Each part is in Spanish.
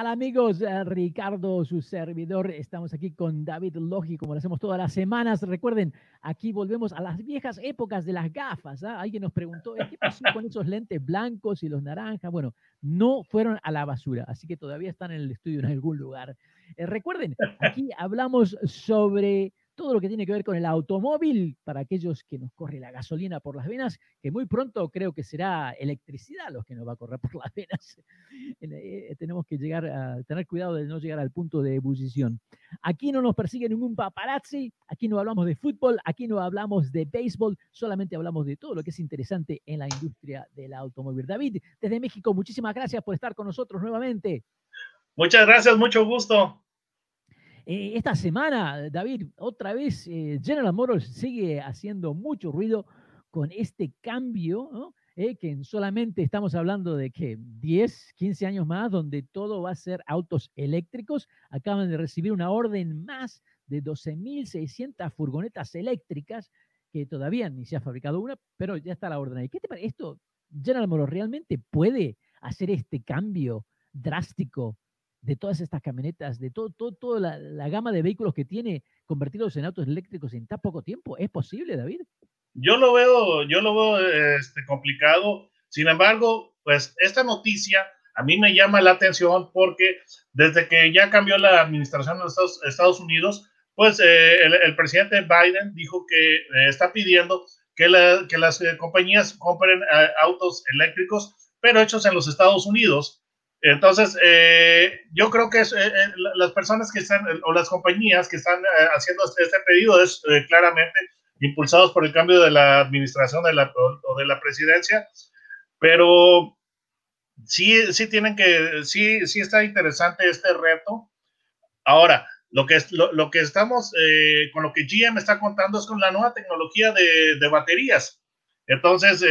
Tal amigos? Eh, Ricardo, su servidor. Estamos aquí con David Logi, como lo hacemos todas las semanas. Recuerden, aquí volvemos a las viejas épocas de las gafas. ¿ah? Alguien nos preguntó, ¿qué pasó con esos lentes blancos y los naranjas? Bueno, no fueron a la basura, así que todavía están en el estudio en algún lugar. Eh, recuerden, aquí hablamos sobre todo lo que tiene que ver con el automóvil, para aquellos que nos corre la gasolina por las venas, que muy pronto creo que será electricidad los que nos va a correr por las venas. Eh, tenemos que llegar a tener cuidado de no llegar al punto de ebullición. Aquí no nos persigue ningún paparazzi, aquí no hablamos de fútbol, aquí no hablamos de béisbol, solamente hablamos de todo lo que es interesante en la industria del automóvil. David, desde México, muchísimas gracias por estar con nosotros nuevamente. Muchas gracias, mucho gusto. Eh, esta semana, David, otra vez eh, General Motors sigue haciendo mucho ruido con este cambio, ¿no? Eh, que solamente estamos hablando de que 10, 15 años más, donde todo va a ser autos eléctricos. Acaban de recibir una orden más de 12.600 furgonetas eléctricas, que todavía ni se ha fabricado una, pero ya está la orden ahí. ¿Qué te parece? ¿Esto, General Motors, realmente puede hacer este cambio drástico de todas estas camionetas, de todo, todo, toda la, gama de vehículos que tiene convertidos en autos eléctricos en tan poco tiempo. ¿Es posible, David? Yo lo veo, yo lo veo este, complicado. Sin embargo, pues esta noticia a mí me llama la atención porque desde que ya cambió la administración de los Estados, Unidos, pues eh, el, presidente Biden dijo que eh, está pidiendo que, que las eh, compañías compren autos eléctricos, pero hechos en los Estados Unidos entonces, eh, yo creo que es, eh, eh, las personas que están, o las compañías que están haciendo este, este pedido es claramente impulsados por el cambio de la administración de la, o de la presidencia, pero sí, sí tienen que, sí, sí está interesante este reto. Ahora, lo que, es, lo, que estamos, con lo que GM está contando es con la nueva tecnología de, de baterías. Entonces,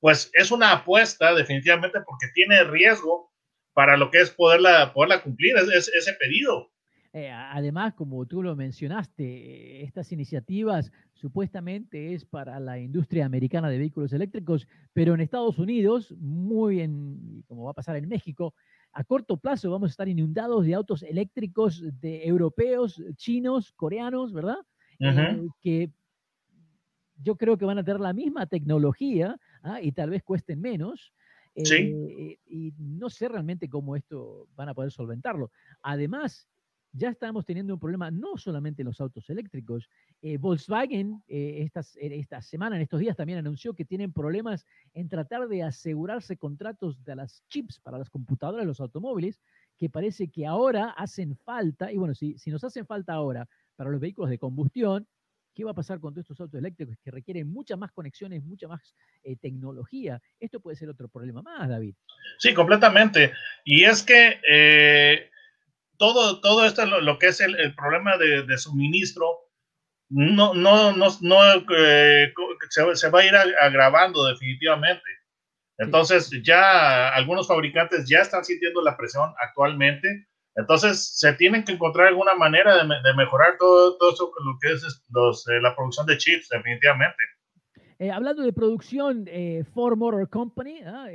pues es una apuesta definitivamente porque tiene riesgo para lo que es poderla, poderla cumplir es, ese pedido. Eh, además, como tú lo mencionaste, estas iniciativas supuestamente es para la industria americana de vehículos eléctricos, pero en Estados Unidos, muy en, como va a pasar en México, a corto plazo vamos a estar inundados de autos eléctricos de europeos, chinos, coreanos, ¿verdad? Eh, que yo creo que van a tener la misma tecnología, ¿ah? y tal vez cuesten menos. Eh, y no sé realmente cómo esto van a poder solventarlo. Además, ya estamos teniendo un problema no solamente en los autos eléctricos. Eh, Volkswagen eh, esta semana, en estos días, también anunció que tienen problemas en tratar de asegurarse contratos de las chips para las computadoras de los automóviles, que parece que ahora hacen falta, y bueno, si, si nos hacen falta ahora para los vehículos de combustión, ¿Qué va a pasar con todos estos autos eléctricos que requieren muchas más conexiones, mucha más eh, tecnología? Esto puede ser otro problema más, David. Sí, completamente. Y es que eh, todo, todo esto, lo, que es el, problema de, suministro, no, no, no, no eh, se, va a ir agravando definitivamente. Entonces, ya algunos fabricantes ya están sintiendo la presión actualmente entonces, se tienen que encontrar alguna manera de, mejorar todo, todo, eso, lo que es eh, la producción de chips, definitivamente. Eh, hablando de producción, eh, Ford Motor Company ¿ah?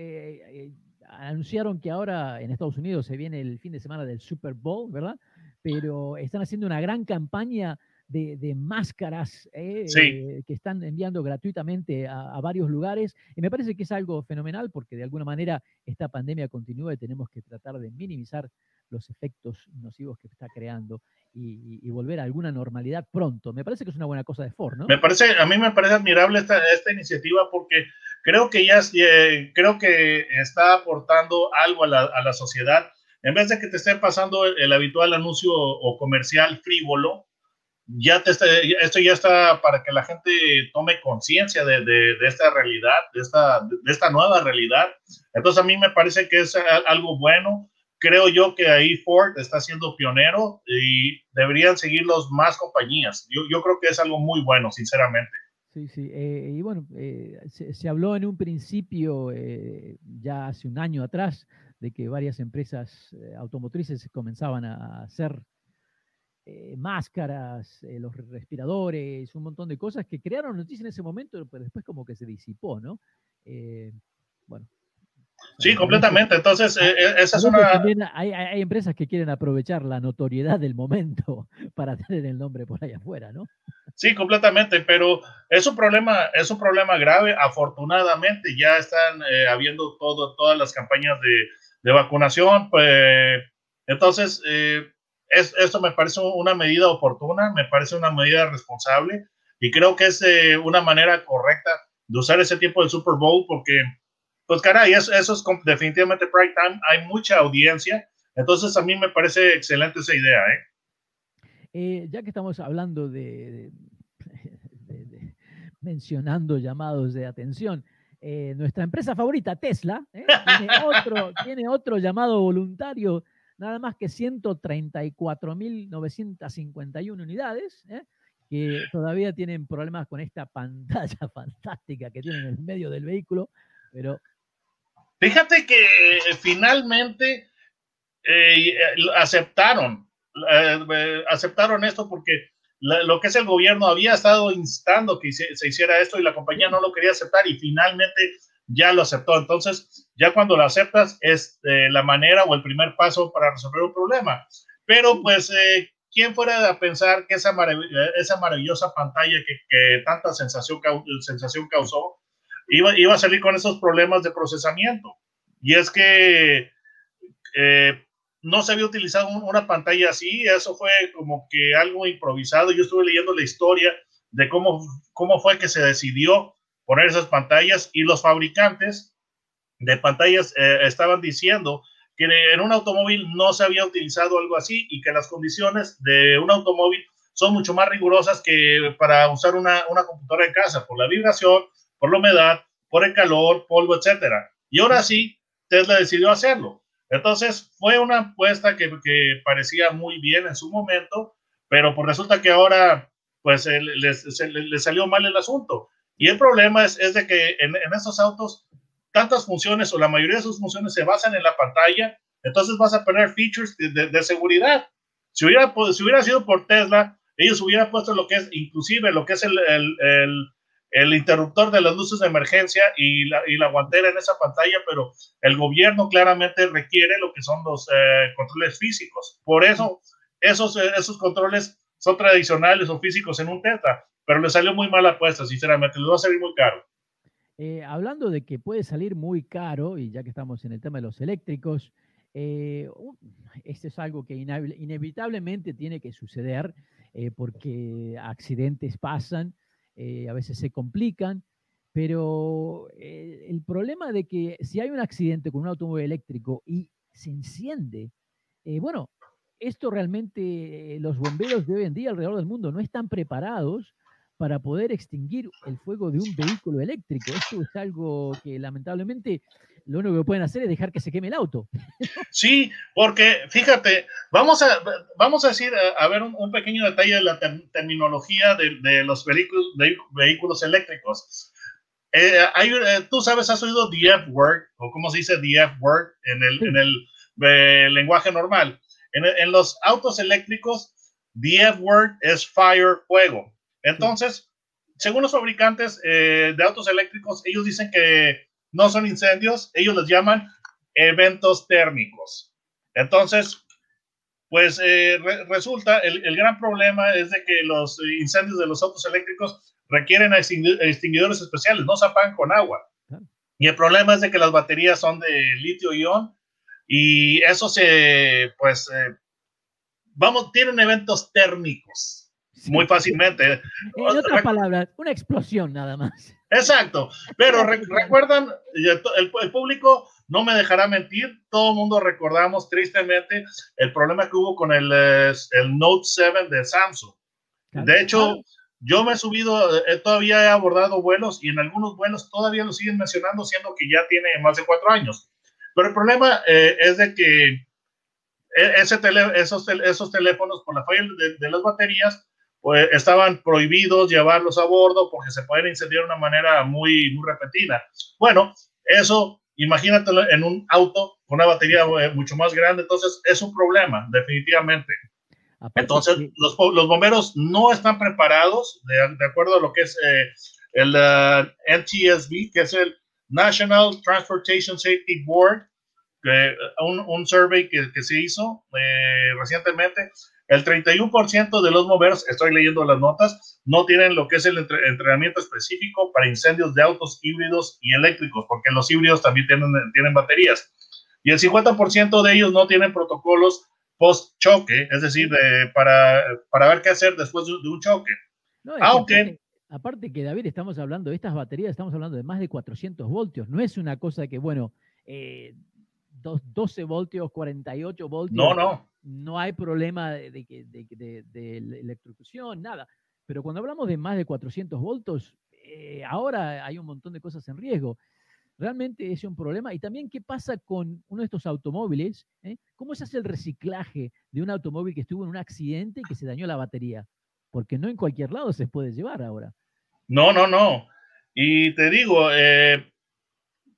anunciaron que ahora en Estados Unidos se viene el fin de semana del Super Bowl, ¿verdad? Pero están haciendo una gran campaña de, máscaras que están enviando gratuitamente a, a, varios lugares. Y me parece que es algo fenomenal porque de alguna manera esta pandemia continúa y tenemos que tratar de minimizar los efectos nocivos que está creando y, volver a alguna normalidad pronto. Me parece que es una buena cosa de Ford, ¿no? Me parece, a mí me parece admirable esta, esta iniciativa porque creo que ya eh, creo que está aportando algo a la, a la, sociedad. En vez de que te esté pasando el, habitual anuncio o comercial frívolo, ya te esto ya está para que la gente tome conciencia de, de, de, esta realidad, de esta, de esta nueva realidad. Entonces a mí me parece que es algo bueno creo yo que ahí Ford está siendo pionero y deberían seguirlos más compañías. Yo, yo creo que es algo muy bueno, sinceramente. Sí, sí. Eh, y bueno, eh, se, habló en un principio, eh, ya hace un año atrás, de que varias empresas automotrices comenzaban a hacer máscaras, los respiradores, un montón de cosas que crearon noticias en ese momento, pero después como que se disipó, ¿no? bueno, Sí, completamente. Entonces, eh, eh, esa es una... Hay, hay, empresas que quieren aprovechar la notoriedad del momento para tener el nombre por allá afuera, ¿no? Sí, completamente, pero es un problema, es un problema grave. Afortunadamente ya están eh, habiendo todo, todas las campañas de, de vacunación. Pues, entonces, es, esto me parece una medida oportuna, me parece una medida responsable y creo que es una manera correcta de usar ese tiempo del Super Bowl porque pues caray, eso, eso es definitivamente prime time, hay mucha audiencia, entonces a mí me parece excelente esa idea. ¿eh? eh ya que estamos hablando de, mencionando llamados de atención, eh, nuestra empresa favorita, Tesla, ¿eh? tiene, otro, tiene otro llamado voluntario, nada más que 134.951 unidades, que todavía tienen problemas con esta pantalla fantástica que tienen en el medio del vehículo, pero Fíjate que eh, finalmente eh, aceptaron, eh, aceptaron esto porque lo que es el gobierno había estado instando que se, hiciera esto y la compañía no lo quería aceptar y finalmente ya lo aceptó. Entonces, ya cuando lo aceptas es la manera o el primer paso para resolver un problema. Pero pues, ¿quién fuera a pensar que esa, esa maravillosa pantalla que, que tanta sensación, sensación causó iba, a salir con esos problemas de procesamiento. Y es que eh, no se había utilizado una pantalla así, eso fue como que algo improvisado. Yo estuve leyendo la historia de cómo, cómo fue que se decidió poner esas pantallas y los fabricantes de pantallas eh, estaban diciendo que en un automóvil no se había utilizado algo así y que las condiciones de un automóvil son mucho más rigurosas que para usar una, una computadora en casa por la vibración, por la humedad, por el calor, polvo, etcétera. Y ahora sí, Tesla decidió hacerlo. Entonces, fue una apuesta que, que parecía muy bien en su momento, pero pues resulta que ahora, pues, le, salió mal el asunto. Y el problema es, es de que en, en estos autos, tantas funciones o la mayoría de sus funciones se basan en la pantalla, entonces vas a poner features de, de, seguridad. Si hubiera, si hubiera sido por Tesla, ellos hubieran puesto lo que es, inclusive lo que es el, el el interruptor de las luces de emergencia y la, y la guantera en esa pantalla, pero el gobierno claramente requiere lo que son los eh, controles físicos. Por eso, esos, esos controles son tradicionales o físicos en un Tesla, pero le salió muy mala apuesta, sinceramente, le va a salir muy caro. Eh, hablando de que puede salir muy caro, y ya que estamos en el tema de los eléctricos, este es algo que inevitablemente tiene que suceder porque accidentes pasan eh, a veces se complican, pero eh, el problema de que si hay un accidente con un automóvil eléctrico y se enciende, eh, bueno, esto realmente los bomberos de hoy en día alrededor del mundo no están preparados para poder extinguir el fuego de un vehículo eléctrico. Esto es algo que lamentablemente lo único que pueden hacer es dejar que se queme el auto. Sí, porque fíjate, vamos a, vamos a decir, a, ver un, pequeño detalle de la terminología de, los vehículos, vehículos eléctricos. Eh, hay, eh, tú sabes, has oído the F-word, o cómo se dice the F-word en el, en el eh, lenguaje normal. En, en, los autos eléctricos, the F-word es fire, fuego. Entonces, según los fabricantes de autos eléctricos, ellos dicen que no son incendios, ellos los llaman eventos térmicos. Entonces, pues eh, resulta, el, gran problema es de que los incendios de los autos eléctricos requieren extinguidores especiales, no se apagan con agua. Y el problema es de que las baterías son de litio-ion y eso se, pues, eh, vamos, tienen eventos térmicos muy fácilmente. En otras palabras, una explosión nada más. Exacto, pero recuerdan, el, público no me dejará mentir, todo el mundo recordamos tristemente el problema que hubo con el, el Note 7 de Samsung. De hecho, yo me he subido, todavía he abordado vuelos y en algunos vuelos todavía lo siguen mencionando, siendo que ya tiene más de cuatro años. Pero el problema eh, es de que e, ese esos, esos teléfonos, por la falla de, las baterías, pues estaban prohibidos llevarlos a bordo porque se pueden incendiar de una manera muy, muy repetida. Bueno, eso, imagínatelo en un auto con una batería eh, mucho más grande, entonces es un problema, definitivamente. entonces, los, los, bomberos no están preparados, de, de, acuerdo a lo que es eh, el uh, NTSB, que es el National Transportation Safety Board, que, un, un, survey que, que se hizo eh, recientemente, el 31% de los bomberos, estoy leyendo las notas, no tienen lo que es el entrenamiento específico para incendios de autos híbridos y eléctricos, porque los híbridos también tienen, tienen baterías. Y el 50% de ellos no tienen protocolos post-choque, es decir, para, para ver qué hacer después de, un choque. Aunque... Aparte, que, David, estamos hablando de estas baterías, estamos hablando de más de 400 voltios. No es una cosa que, bueno, eh, 12 voltios, 48 voltios. No, no. No hay problema de, de, electrocución, nada. Pero cuando hablamos de más de 400 voltios, eh, ahora hay un montón de cosas en riesgo. Realmente es un problema. Y también, ¿qué pasa con uno de estos automóviles? Eh? ¿Cómo se hace el reciclaje de un automóvil que estuvo en un accidente y que se dañó la batería? Porque no en cualquier lado se puede llevar ahora. No, no, no. Y te digo, eh,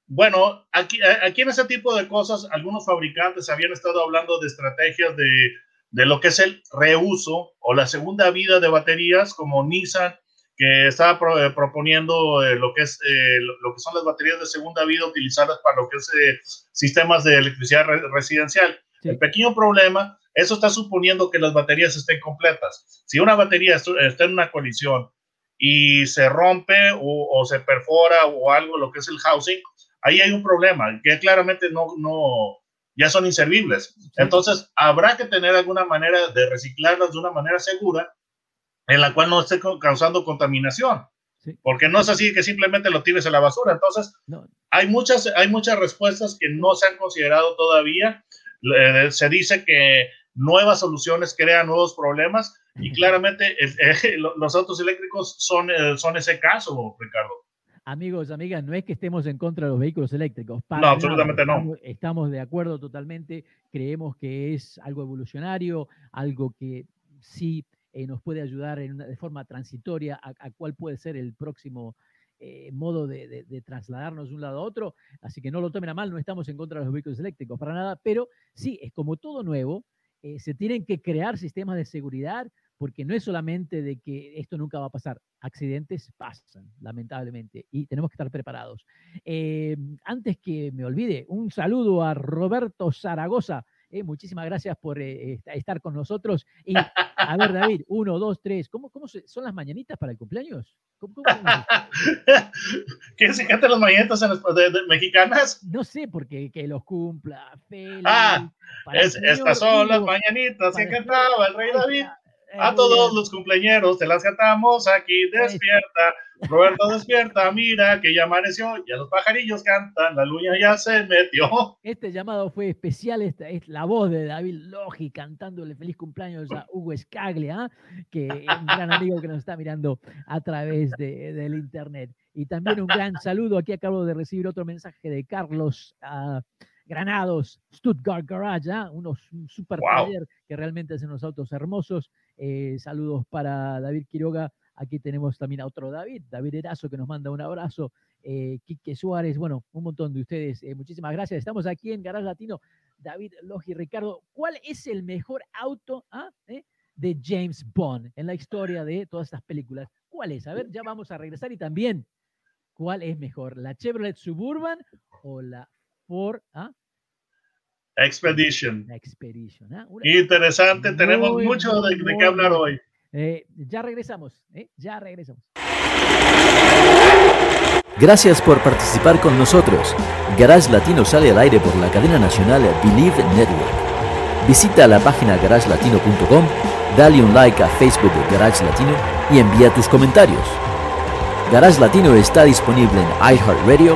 bueno, aquí, aquí en ese tipo de cosas, algunos fabricantes habían estado hablando de estrategias de, de lo que es el reuso o la segunda vida de baterías, como Nissan, que estaba eh, proponiendo eh, lo, que es, eh, lo, que son las baterías de segunda vida utilizadas para lo que es sistemas de electricidad residencial. El pequeño problema, eso está suponiendo que las baterías estén completas. Si una batería está en una colisión y se rompe o, o se perfora o algo, lo que es el housing, ahí hay un problema, que claramente no, no, ya son inservibles. Entonces, habrá que tener alguna manera de reciclarlas de una manera segura en la cual no esté causando contaminación. Porque no es así que simplemente lo tires en la basura. Entonces, hay, muchas, hay muchas respuestas que no se han considerado todavía. se dice que nuevas soluciones crean nuevos problemas y claramente los autos eléctricos son, eh, son ese caso, Ricardo. Amigos, amigas, no es que estemos en contra de los vehículos eléctricos. no, absolutamente no. Estamos, de acuerdo totalmente. Creemos que es algo evolucionario, algo que sí eh, nos puede ayudar en de forma transitoria a, cuál puede ser el próximo eh, modo de, trasladarnos de un lado a otro. Así que no lo tomen a mal, no estamos en contra de los vehículos eléctricos para nada, pero sí, es como todo nuevo, eh, se tienen que crear sistemas de seguridad porque no es solamente de que esto nunca va a pasar, accidentes pasan, lamentablemente, y tenemos que estar preparados. Eh, antes que me olvide, un saludo a Roberto Zaragoza. Eh, muchísimas gracias por eh, estar con nosotros. Y a ver, David, uno, dos, tres. ¿Cómo, cómo son las mañanitas para el cumpleaños? ¿Cómo, cómo ¿Quién se canta las mañanitas en las, mexicanas? No sé, porque que los cumpla. ah, estas son las mañanitas que cantaba el rey David. A todos los cumpleaños te las cantamos aquí, despierta. Roberto despierta, mira que ya amaneció, ya los pajarillos cantan, la luna ya se metió. Este llamado fue especial, esta es la voz de David Logi cantándole feliz cumpleaños a Hugo Scaglia, que es un gran amigo que nos está mirando a través de, del internet. Y también un gran saludo, aquí acabo de recibir otro mensaje de Carlos. Uh, Granados, Stuttgart Garage, ¿ah? unos super taller que realmente hacen unos autos hermosos. Eh, saludos para David Quiroga. Aquí tenemos también a otro David, David Erazo, que nos manda un abrazo. Eh, Quique Suárez, bueno, un montón de ustedes. Eh, muchísimas gracias. Estamos aquí en Garage Latino. David, Logi, Ricardo, ¿cuál es el mejor auto ah, eh, de James Bond en la historia de todas estas películas? ¿Cuál es? A ver, ya vamos a regresar y también, ¿cuál es mejor? ¿La Chevrolet Suburban o la ¿ah? Expedition. Expedition. ¿ah? Interesante, tenemos mucho de, qué hablar hoy. Eh, ya regresamos, ¿eh? ya regresamos. Gracias por participar con nosotros. Garage Latino sale al aire por la cadena nacional Believe Network. Visita la página garagelatino.com, dale un like a Facebook de Garage Latino y envía tus comentarios. Garage Latino está disponible en iHeartRadio,